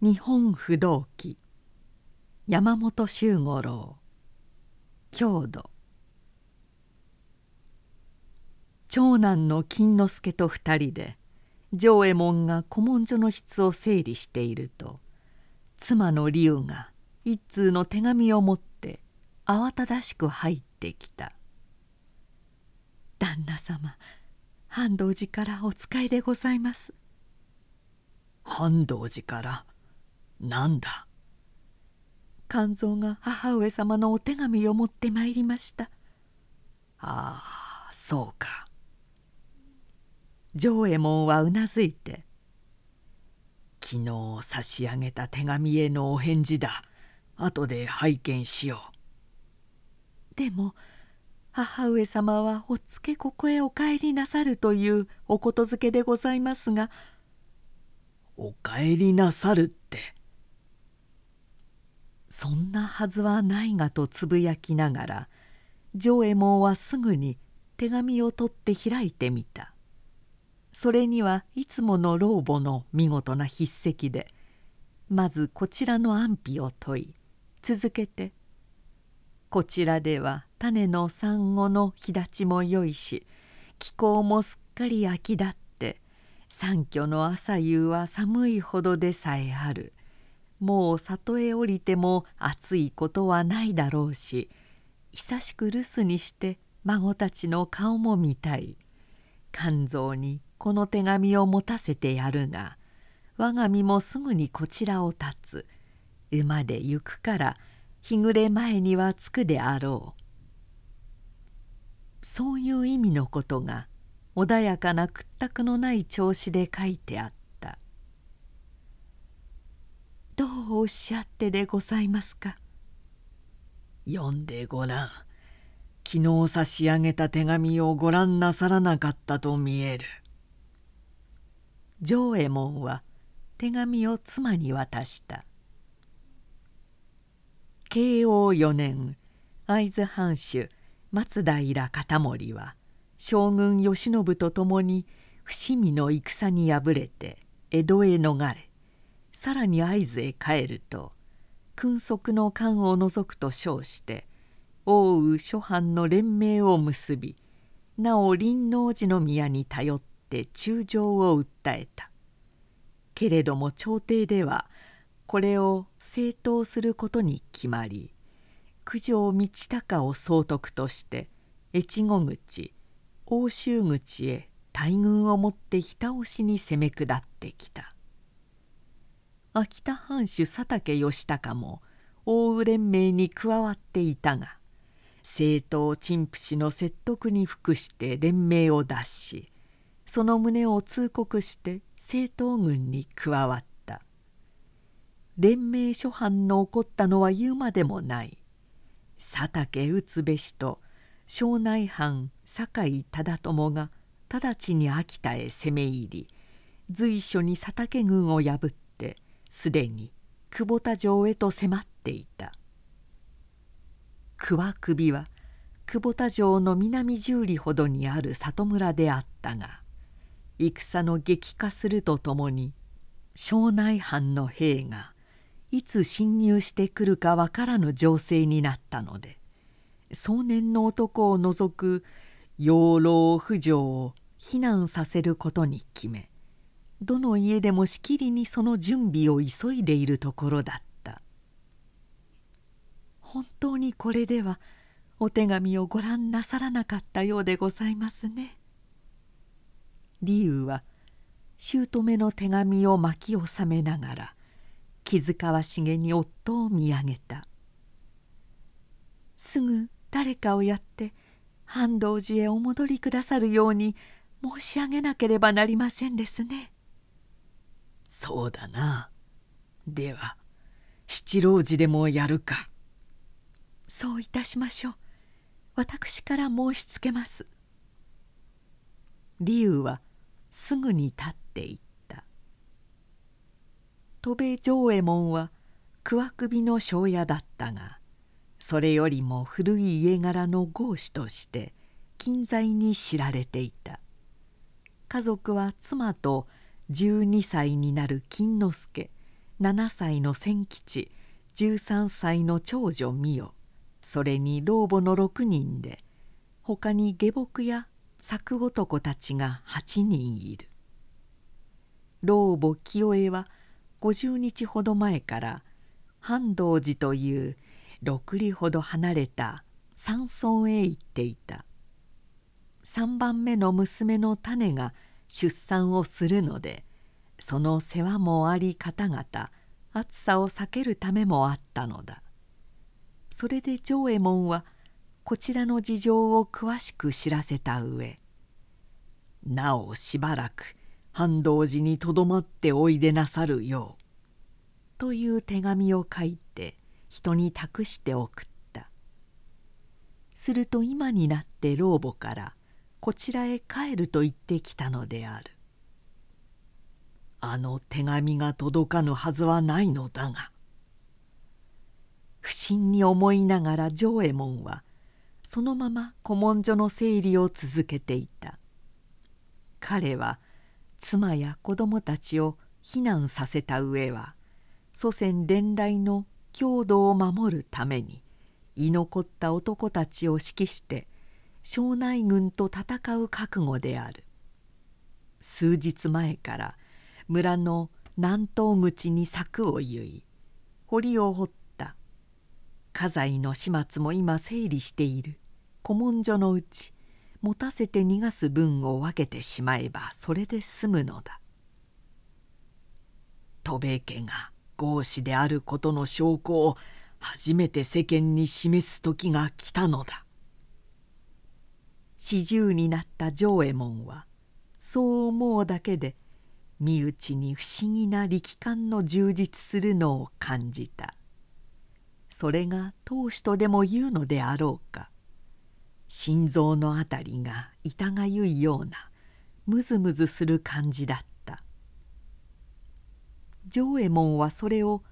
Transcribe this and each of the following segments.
日本不動記山本周五郎。郷土。長男の金之助と二人で丈右衛門が古文書の筆を整理していると妻の龍が一通の手紙を持って慌ただしく入ってきた「旦那様半道寺からお使いでございます」半道寺から？なんだ？肝臓が母上様のお手紙を持ってまいりました。ああそうか。丈右衛門はうなずいて「昨日差し上げた手紙へのお返事だ。後で拝見しよう」でも母上様はおつけここへお帰りなさるというおことづけでございますが「お帰りなさる」そんなはずはないがとつぶやきながら丈右衛門はすぐに手紙を取って開いてみた。それにはいつもの老母の見事な筆跡でまずこちらの安否を問い続けて「こちらでは種の産後の日立ちもよいし気候もすっかり秋立って三居の朝夕は寒いほどでさえある」もう里へ降りても暑いことはないだろうし久しく留守にして孫たちの顔も見たい。肝臓にこの手紙を持たせてやるが我が身もすぐにこちらを立つ。馬で行くから日暮れ前には着くであろう」そういう意味のことが穏やかな屈託のない調子で書いてあった。どうおっしゃってでございますか？読んでごらん。昨日差し上げた手紙をご覧なさらなかったと見える。丈右衛門は手紙を妻に渡した。慶応4年会津藩主松平片盛は将軍慶喜と共に伏見の戦に敗れて江戸へ逃れさらに会津へ帰ると君側の官を除くと称して奥羽諸藩の連盟を結びなお林王寺の宮に頼って中将を訴えたけれども朝廷ではこれを正当することに決まり九条道隆を総督として越後口奥州口へ大軍をもってひた押しに攻め下ってきた。秋田藩主佐竹義孝も大羽連盟に加わっていたが政党陳腐氏の説得に服して連盟を脱しその旨を通告して政党軍に加わった。連盟諸藩の起こったのは言うまでもない。佐竹打つべしと庄内藩酒井忠友が直ちに秋田へ攻め入り随所に佐竹軍を破ってすでに久保田城へと迫っていた。桑首は久保田城の南十里ほどにある里村であったが戦の激化するとともに庄内藩の兵がいつ侵入してくるか分からぬ情勢になったので壮年の男を除く養老婦女を避難させることに決めどの家でもしきりにその準備を急いでいるところだった本当にこれではお手紙をご覧なさらなかったようでございますね。理由は姑の手紙を巻き収めながら気遣わしげに夫を見上げたすぐ誰かをやって半道寺へお戻りくださるように申し上げなければなりませんですね。そうだな。では七郎寺でもやるか。そういたしましょう。私から申しつけます。理由はすぐに立っていった。戸部丈右衛門は桑首の庄屋だったがそれよりも古い家柄の豪士として近在に知られていた。家族は妻と12歳になる金之助7歳の千吉13歳の長女美代それに老母の6人で他に下僕や作男たちが8人いる。老母清江は50日ほど前から半道寺という6里ほど離れた山村へ行っていた。3番目の娘の種が出産をするのでその世話もあり方々暑さを避けるためもあったのだ。それで長右衛門はこちらの事情を詳しく知らせた上なおしばらく半道寺にとどまっておいでなさるよう」という手紙を書いて人に託して送った。すると今になって老母からこちらへ帰ると言ってきたのである。あの手紙が届かぬはずはないのだが。不審に思いながら丈右衛門はそのまま古文書の整理を続けていた。彼は妻や子供たちを避難させた上は祖先伝来の郷土を守るために居残った男たちを指揮して庄内軍と戦う覚悟である。数日前から村の南東口に柵を結い堀を掘った。家財の始末も今整理している。古文書のうち持たせて逃がす分を分けてしまえばそれで済むのだ。戸部家が合子であることの証拠を初めて世間に示す時が来たのだ。四十になった丈右衛門はそう思うだけで身内に不思議な力感の充実するのを感じた。それが当主とでも言うのであろうか。心臓のあたりが痛がゆいようなムズムズする感じだった。丈右衛門はそれを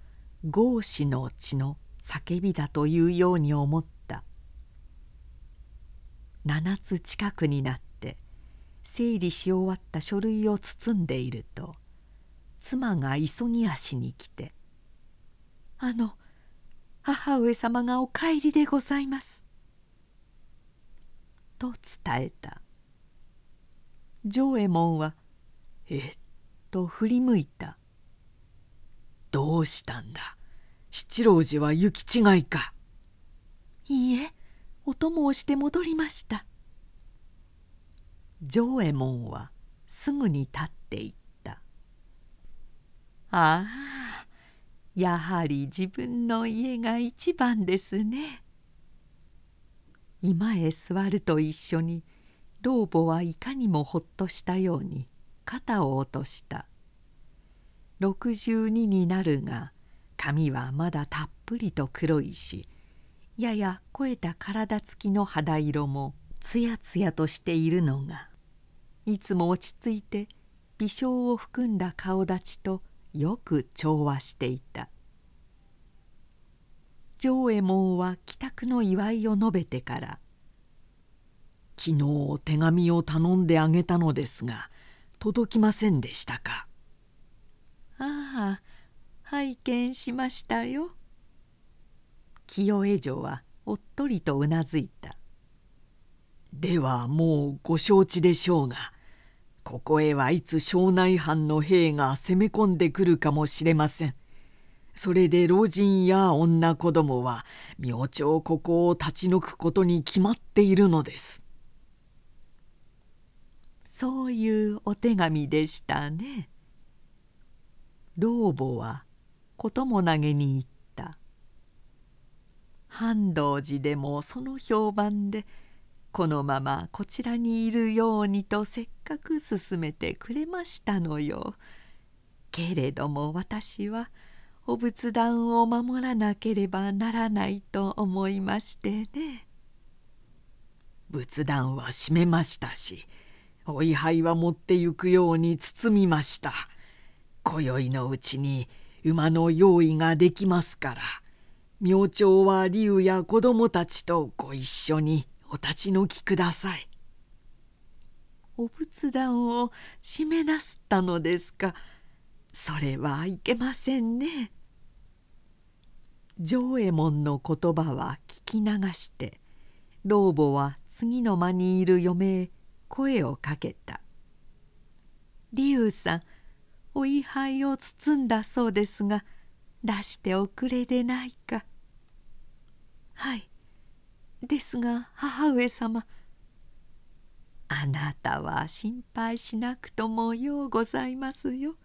合子の血の叫びだというように思った。7つ近くになって整理し終わった書類を包んでいると妻が急ぎ足に来て「あの母上様がお帰りでございます」と伝えた。丈右衛門は「えっ?」と振り向いた「どうしたんだ？七郎寺は行き違いか」「いいえお供をして戻りました」丈右衛門はすぐに立っていった「ああやはり自分の家が一番ですね」居間へ座ると一緒に老母はいかにもほっとしたように肩を落とした。62になるが髪はまだたっぷりと黒いしやや肥えた体つきの肌色もつやつやとしているのがいつも落ち着いて微笑を含んだ顔立ちとよく調和していた丈右衛門は帰宅の祝いを述べてから「昨日手紙を頼んであげたのですが届きませんでしたか?」「ああ拝見しましたよ」清江女はおっとりとうなずいた「ではもうご承知でしょうがここへはいつ庄内藩の兵が攻め込んでくるかもしれません。それで老人や女子供は明朝ここを立ち退くことに決まっているのです。そういうお手紙でしたね。老母はことも投げに言っ半道寺でもその評判でこのままこちらにいるようにとせっかく勧めてくれましたのよ。けれども私は「お仏壇を守らなければならないと思いましてね。仏壇は閉めましたしお位牌は持ってゆくように包みました。今宵のうちに馬の用意ができますから。明朝は竜や子供たちとご一緒にお立ち退きください。お仏壇を閉めなすったのですか。それはいけませんね。丈右衛門の言葉は聞き流して老母は次の間にいる嫁へ声をかけた「龍さんお位牌を包んだそうですが出しておくれでないか」「はいですが母上様あなたは心配しなくともようございますよ。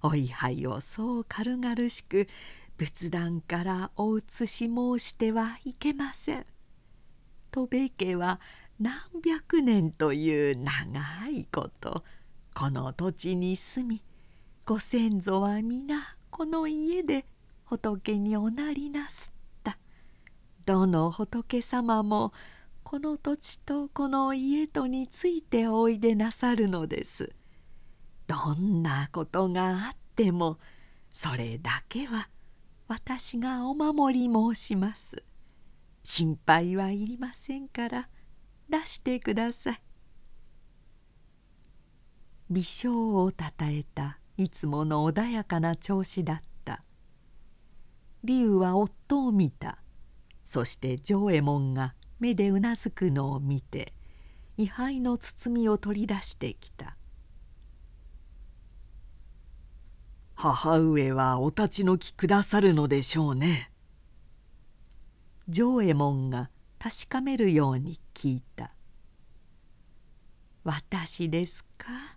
お位牌をそう軽々しく仏壇からお移し申してはいけません。戸部家は何百年という長いことこの土地に住みご先祖は皆この家で仏におなりなすった。どの仏様もこの土地とこの家とについておいでなさるのです。どんなことがあってもそれだけは私がお守り申します。心配はいりませんから出してください。微笑をたたえたいつもの穏やかな調子だった。龍は夫を見た。そして丈右衛門が目でうなずくのを見て位牌の包みを取り出してきた。母上はお立ち退きくださるのでしょうね。丈右衛門が確かめるように聞いた「私ですか？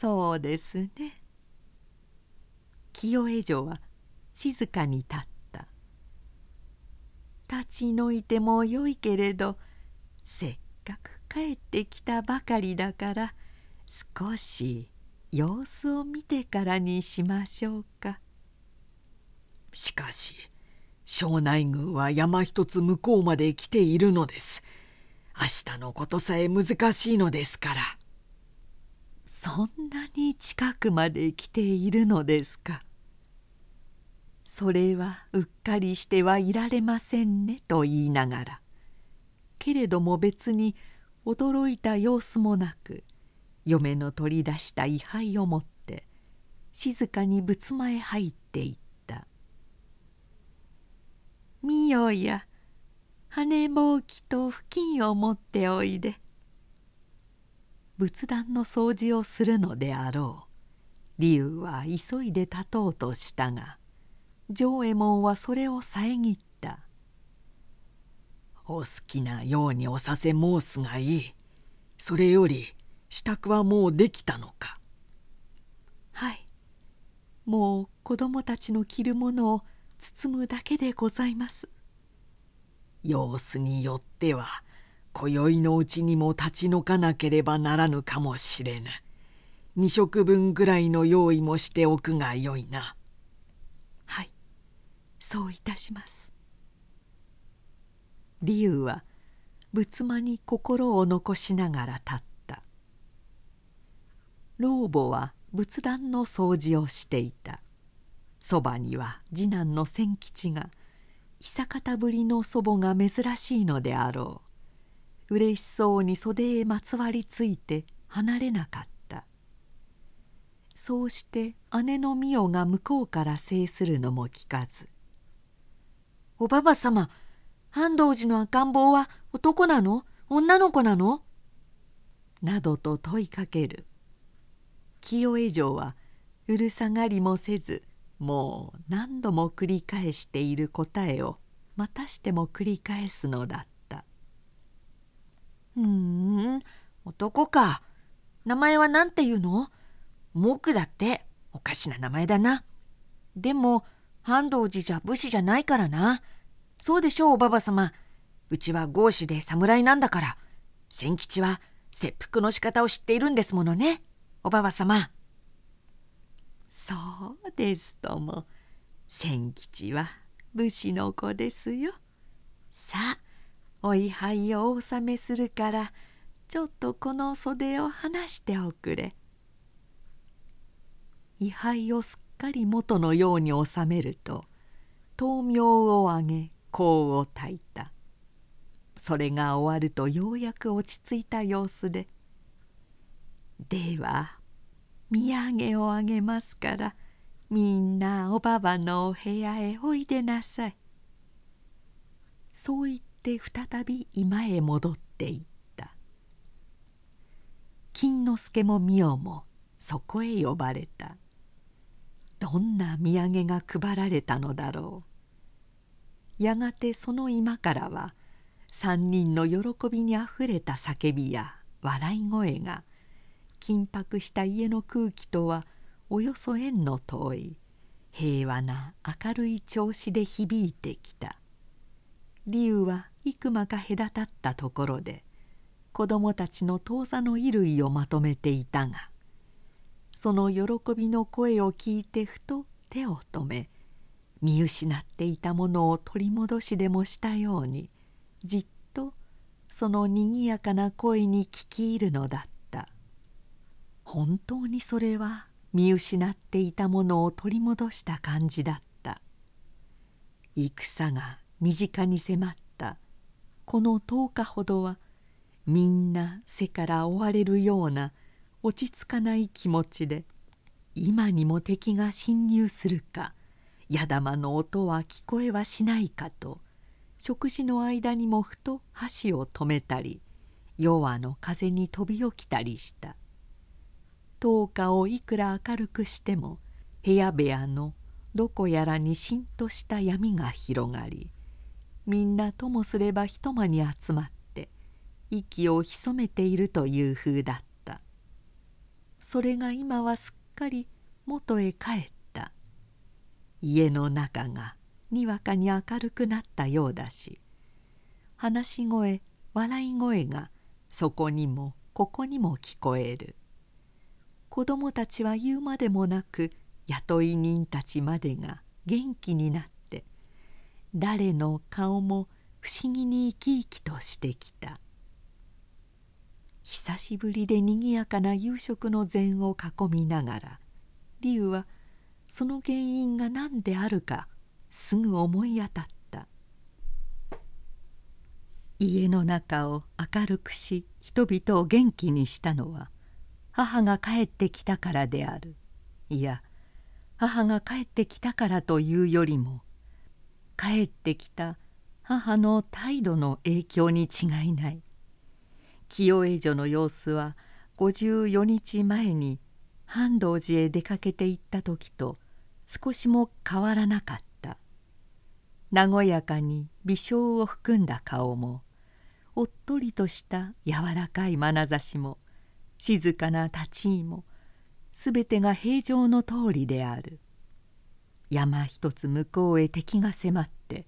そうですね」清江女は静かに立った。立ち退いてもよいけれどせっかく帰ってきたばかりだから少し様子を見てからにしましょうか。しかし庄内軍は山一つ向こうまで来ているのです。明日のことさえ難しいのですから。そんなに近くまで来ているのですか？それはうっかりしてはいられませんねと言いながら。けれども別に驚いた様子もなく嫁の取り出した位牌を持って静かに仏間へ入っていった「みよや羽ぼうきと布巾を持っておいで」仏壇の掃除をするのであろう。理由は急いで立とうとしたが丈右衛門はそれを遮った「お好きなようにおさせ申すがいい。それより支度はもうできたのか。はい。もう子供たちの着るものを包むだけでございます。様子によっては今宵のうちにも立ち退かなければならぬかもしれぬ。二食分ぐらいの用意もしておくがよいな。はい。そういたします。理由は仏間に心を残しながら立った。老母は仏壇の掃除をしていた。そばには次男の千吉が久方ぶりの祖母が珍しいのであろう。嬉しそうに袖へまつわりついて離れなかった。そうして姉の美代が向こうから制するのも聞かず「おばば様半道寺の赤ん坊は男なの？女の子なの?」などと問いかける。清江城はうるさがりもせずもう何度も繰り返している答えをまたしても繰り返すのだった「ふん男か。名前は何て言うの？木だっておかしな名前だな。でも半道寺じゃ武士じゃないからな。そうでしょうおばば様。うちは豪士で侍なんだから。千吉は切腹の仕方を知っているんですものね。おばば様。そうですとも。千吉は武士の子ですよ。さあお位牌をお納めするからちょっとこの袖を離しておくれ。位牌をすっかり元のように収めると豆苗をあげ香を焚いた。それが終わるとようやく落ち着いた様子で「では土産をあげますからみんなおばばのお部屋へおいでなさい」そう言って再び居間へ戻っていった。金之助も美代もそこへ呼ばれた。どんな土産が配られたのだろう。やがてその居間からは三人の喜びにあふれた叫びや笑い声が緊迫した家の空気とはおよそ縁の遠い平和な明るい調子で響いてきた。理由は幾間か隔たったところで子供たちの当座の衣類をまとめていたがその喜びの声を聞いてふと手を止め見失っていたものを取り戻しでもしたようにじっとそのにぎやかな声に聞き入るのだった。本当にそれは見失っていたものを取り戻した感じだった。戦が身近に迫ったこの10日ほどはみんな背から追われるような落ち着かない気持ちで今にも敵が侵入するか矢玉の音は聞こえはしないかと食事の間にもふと箸を止めたり弱の風に飛び起きたりした。10日をいくら明るくしても部屋部屋のどこやらにしんとした闇が広がりみんなともすれば一間に集まって息を潜めているという風だった。それが今はすっかり元へ帰った。家の中がにわかに明るくなったようだし話し声笑い声がそこにもここにも聞こえる。子供たちは言うまでもなく雇い人たちまでが元気になって誰の顔も不思議に生き生きとしてきた。久しぶりでにぎやかな夕食の膳を囲みながら竜はその原因が何であるかすぐ思い当たった。家の中を明るくし人々を元気にしたのは母が帰ってきたからである。いや母が帰ってきたからというよりも帰ってきた母の態度の影響に違いない。清江女の様子は54日前に半道寺へ出かけて行った時と少しも変わらなかった。和やかに微笑を含んだ顔もおっとりとした柔らかい眼差しも静かな立ち居もすべてが平常の通りである。山一つ向こうへ敵が迫って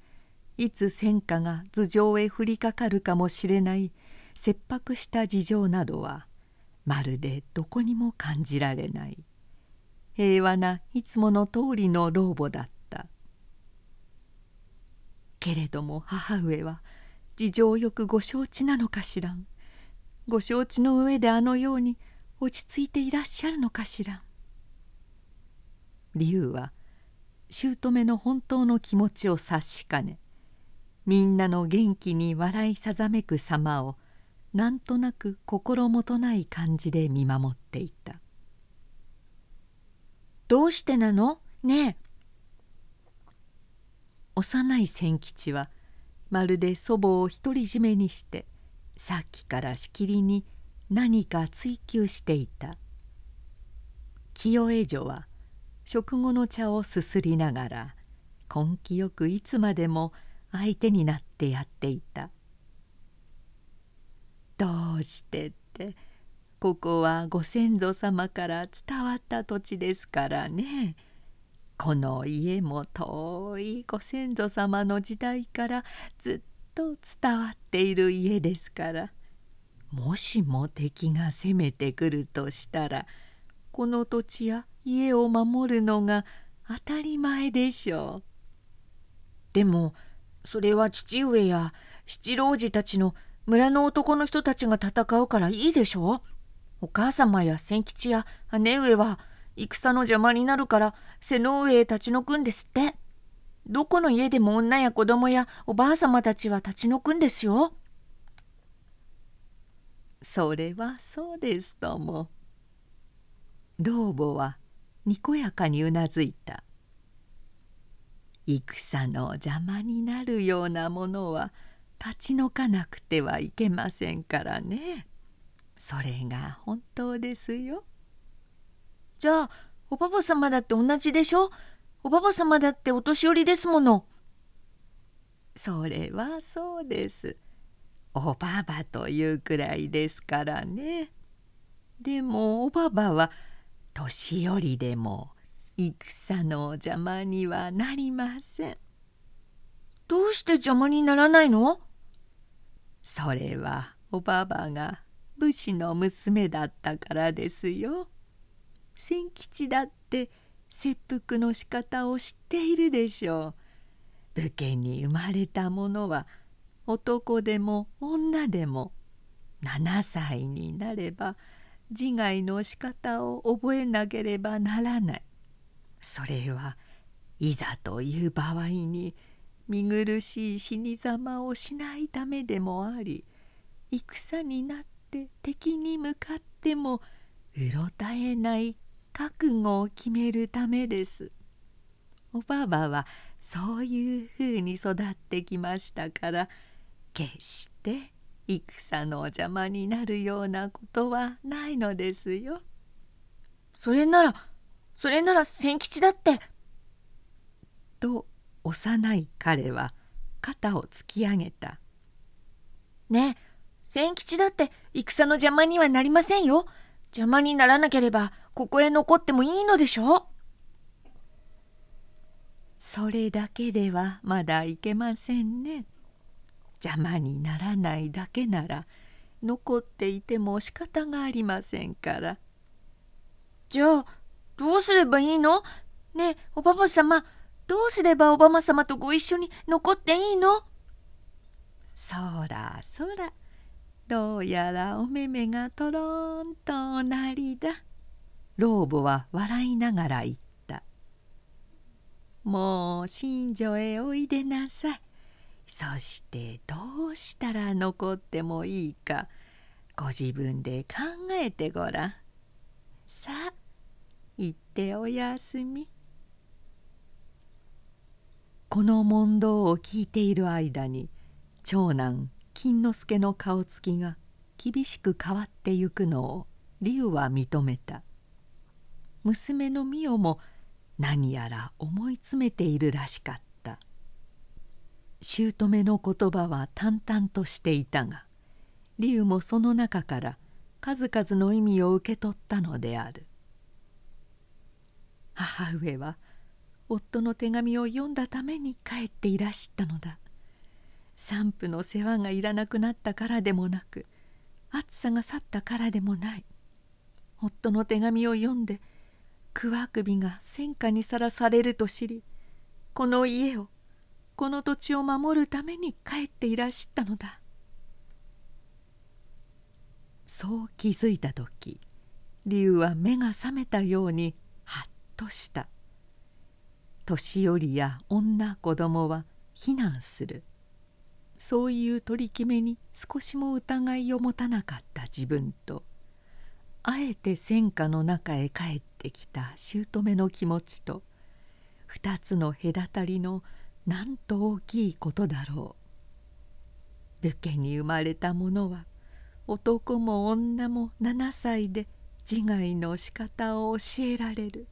いつ戦火が頭上へ降りかかるかもしれない切迫した事情などはまるでどこにも感じられない。平和ないつもの通りの老母だった。けれども母上は事情よくご承知なのかしらん。ご承知の上であのように落ち着いていらっしゃるのかしら理由は姑の本当の気持ちを察しかねみんなの元気に笑いさざめく様をなんとなく心もとない感じで見守っていた「どうしてなの？ねえ」幼い千吉はまるで祖母を独り占めにしてさっきからしきりに何か追求していた。清江女は食後の茶をすすりながら根気よくいつまでも相手になってやっていた「どうしてってここはご先祖様から伝わった土地ですからね。この家も遠いご先祖様の時代からずっと伝わっている家ですから。もしも敵が攻めてくるとしたらこの土地や家を守るのが当たり前でしょう。でもそれは父上や七郎次たちの村の男の人たちが戦うからいいでしょうお母様や千吉や姉上は戦の邪魔になるから背の上へ立ち退くんですって。どこの家でも女や子供やおばあ様たちは立ち退くんですよ。それはそうですとも。老母はにこやかにうなずいた。戦の邪魔になるようなものは立ち退かなくてはいけませんからね。それが本当ですよ。じゃあおばば様だって同じでしょ？おばば様だってお年寄りですもの。それはそうです。おばばというくらいですからね。でもおばばは年寄りでも戦の邪魔にはなりませんどうして邪魔にならないの？それはおばばが武士の娘だったからですよ。千吉だって切腹の仕方を知っているでしょう。武家に生まれた者は男でも女でも7歳になれば自害の仕方を覚えなければならない。それはいざという場合に見苦しい死にざまをしないためでもあり戦になって敵に向かってもうろたえない覚悟を決めるためです。おばばはそういうふうに育ってきましたから決して戦の邪魔になるようなことはないのですよ。それならそれなら千吉だって。と幼い彼は肩を突き上げた。ねえ千吉だって戦の邪魔にはなりませんよ。邪魔にならなければここへ残ってもいいのでしょそれだけではまだいけませんね。邪魔にならないだけなら残っていても仕方がありませんから。じゃあどうすればいいの？ねえおばば様どうすればおばま様とご一緒に残っていいの？そらそらどうやらお目目がとろんとなりだ。老母は笑いながら言った。もう新女へおいでなさい。そしてどうしたら残ってもいいかご自分で考えてごらん。さあ行っておやすみ。この問答を聞いている間に長男金之助の顔つきが厳しく変わってゆくのを龍は認めた娘の美代も何やら思い詰めているらしかった姑の言葉は淡々としていたが龍もその中から数々の意味を受け取ったのである。母上は夫の手紙を読んだために帰っていらしたのだ。産婦の世話がいらなくなったからでもなく暑さが去ったからでもない。夫の手紙を読んで桑首が戦火にさらされると知りこの家をこの土地を守るために帰っていらしたのだ。そう気づいた時竜は目が覚めたようにハッとした「年寄りや女子供は避難する。そういう取り決めに少しも疑いを持たなかった自分とあえて戦火の中へ帰ってきた姑の気持ちと二つの隔たりのなんと大きいことだろう。武家に生まれた者は男も女も7歳で自害の仕方を教えられる。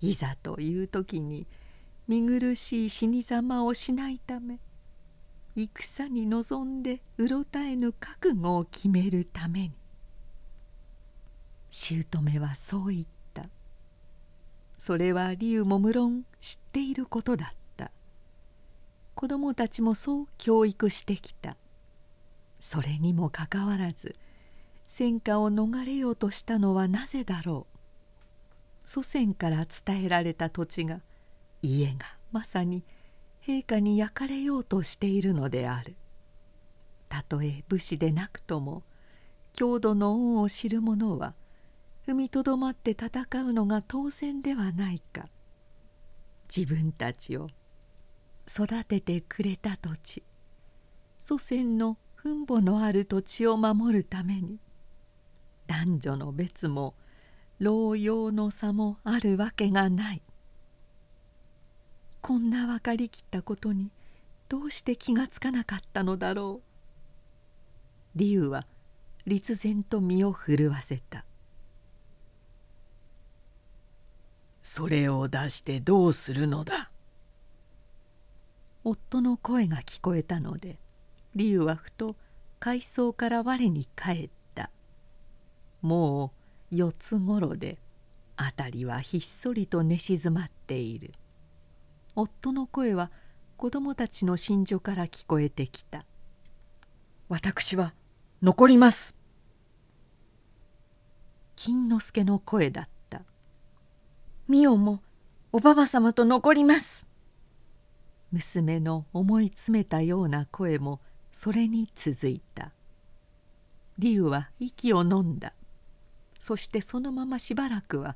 いざという時に見苦しい死にざまをしないため戦に臨んでうろたえぬ覚悟を決めるために。姑はそう言った。それは理由も無論知っていることだった。子供たちもそう教育してきた。それにもかかわらず戦火を逃れようとしたのはなぜだろう。祖先から伝えられた土地が家がまさに陛下に焼かれようとしているのである。たとえ武士でなくとも郷土の恩を知る者は踏みとどまって戦うのが当然ではないか。自分たちを育ててくれた土地。祖先の墳墓のある土地を守るために男女の別も老幼の差もあるわけがない。こんな分かりきったことにどうして気がつかなかったのだろう。理由は立然と身を震わせた。それを出してどうするのだ？夫の声が聞こえたので理由はふと階層から我に返った。もう四つごろで辺りはひっそりと寝静まっている。夫の声は子供たちの寝所から聞こえてきた「私は残ります」金之助の声だった。ミオもおばば様と残ります」娘の思い詰めたような声もそれに続いた。竜は息を飲んだ。そしてそのまましばらくは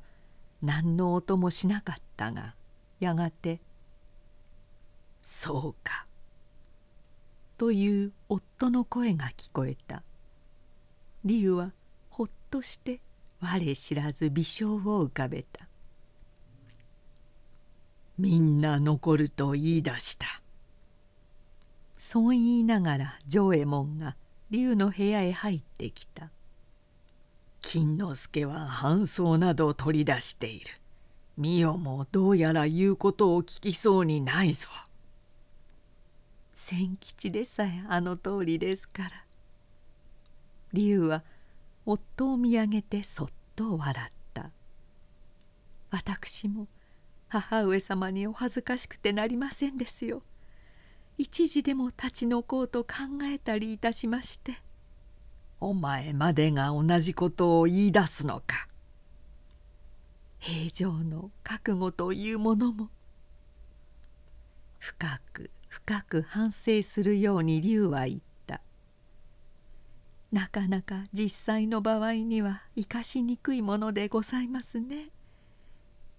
何の音もしなかったがやがて「そうか」という夫の声が聞こえた。竜はほっとして我知らず微笑を浮かべた。みんな残ると言い出した。そう言いながら丈右衛門が竜の部屋へ入ってきた。金之助は半装など取り出している。美代もどうやら言うことを聞きそうにないぞ。千吉でさえあの通りですから。竜は夫を見上げてそっと笑った。私も「母上様にお恥ずかしくてなりませんですよ。一時でも立ち退こうと考えたりいたしましてお前までが同じことを言い出すのか平常の覚悟というものも深く深く反省するように龍は言ったなかなか実際の場合には生かしにくいものでございますね。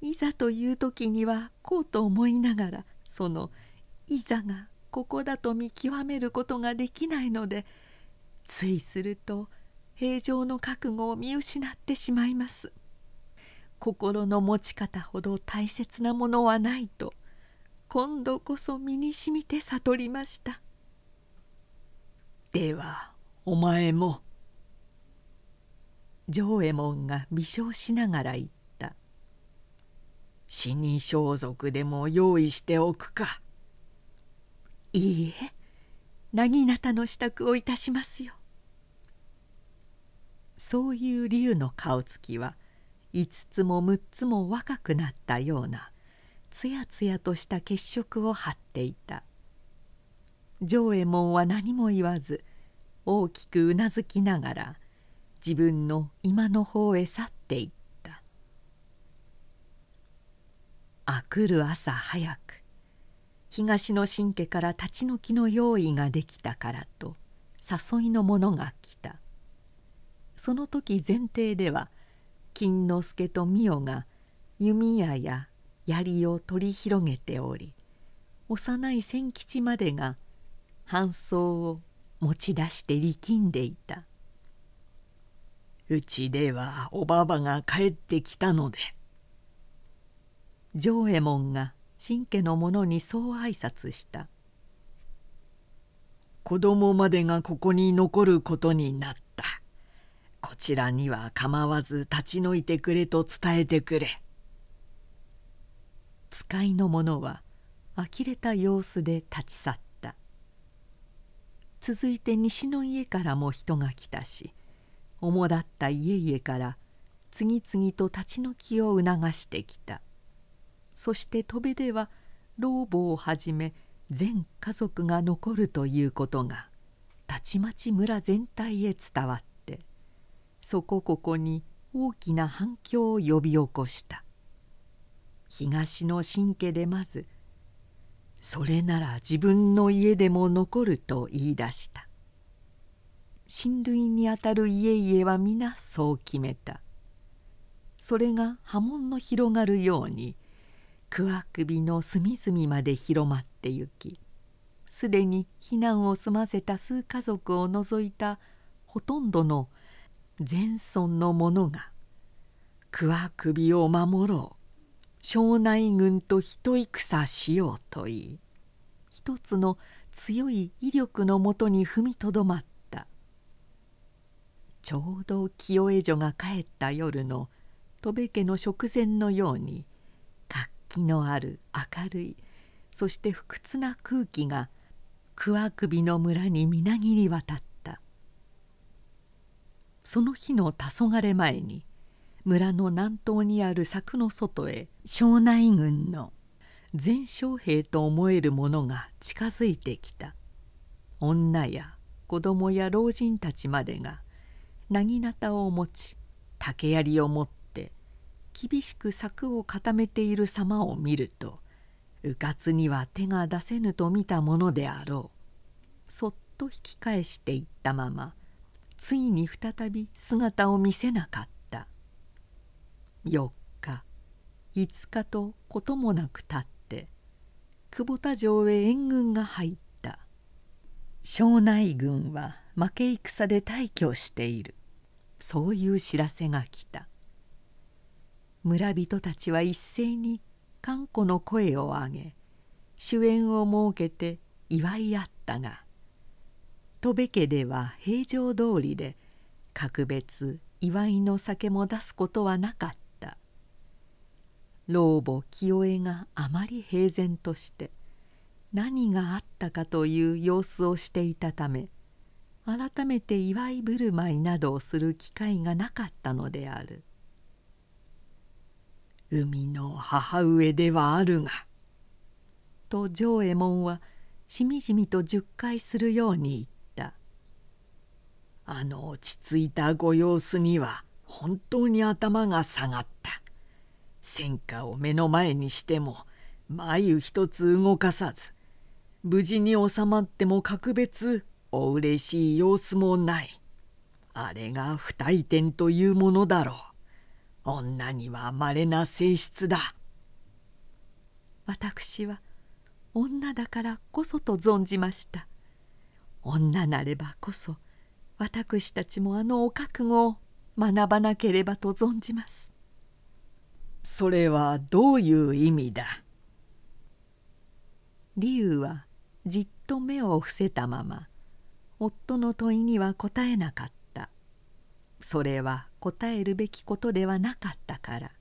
いざという時にはこうと思いながらそのいざがここだと見極めることができないのでついすると平常の覚悟を見失ってしまいます。心の持ち方ほど大切なものはないと今度こそ身にしみて悟りましたではお前も丈右衛門が微笑しながら言った死に装束でも用意しておくか。いいえ薙刀の支度をいたしますよ。そういう竜の顔つきは5つも6つも若くなったようなつやつやとした血色を張っていた。丈右衛門は何も言わず大きくうなずきながら自分の今の方へ去っていった。あくる朝早く。東の神家から立ち退きの用意ができたからと誘いの者が来た。その時前提では金之助と美代が弓矢や槍を取り広げており幼い千吉までが半装を持ち出して力んでいた。うちではおばばが帰ってきたので丈右衛門が新家の者にそう挨拶した。子供までがここに残ることになった。こちらには構わず立ち退いてくれと伝えてくれ。使いの者は呆れた様子で立ち去った。続いて西の家からも人が来たし主だった家々から次々と立ち退きを促してきた。そして戸辺では老母をはじめ全家族が残るということがたちまち村全体へ伝わってそこここに大きな反響を呼び起こした。東の神家でまず「それなら自分の家でも残る」と言い出した。親類にあたる家々は皆そう決めた。それが波紋の広がるように桑首の隅々まで広まってゆきすでに避難を済ませた数家族を除いたほとんどの前村の者が桑首を守ろう庄内軍と一戦しようといい一つの強い威力のもとに踏みとどまった。ちょうど清江女が帰った夜の戸部家の食前のように気のある明るいそして不屈な空気が桑首の村にみなぎり渡った。その日の黄昏前に村の南東にある柵の外へ庄内軍の全将兵と思える者が近づいてきた。女や子供や老人たちまでが薙刀を持ち竹槍を持って厳しく柵を固めている様を見ると迂闊には手が出せぬと見たものであろう。そっと引き返していったままついに再び姿を見せなかった。4日5日とこともなくたって久保田城へ援軍が入った。庄内軍は負け戦で退去している。そういう知らせが来た。村人たちは一斉に頑固の声を上げ主演を設けて祝い合ったが戸部家では平常通りで格別祝いの酒も出すことはなかった。老母清江があまり平然として何があったかという様子をしていたため改めて祝い振る舞いなどをする機会がなかったのである。海の母上ではあるが」と丈右衛門はしみじみと十回するように言った「あの落ち着いたご様子には本当に頭が下がった」戦火を目の前にしても眉一つ動かさず無事に収まっても格別お嬉しい様子もない。あれが不退転というものだろう。女には稀な性質だ。私は女だからこそと存じました。女なればこそ私たちもあのお覚悟を学ばなければと存じます。それはどういう意味だ？理由はじっと目を伏せたまま夫の問いには答えなかった。それは答えるべきことではなかったから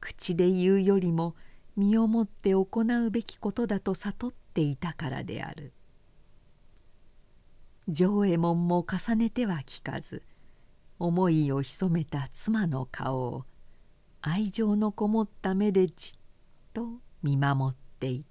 口で言うよりも身をもって行うべきことだと悟っていたからである丈右衛門も重ねては聞かず思いを潜めた妻の顔を愛情のこもった目でじっと見守っていた。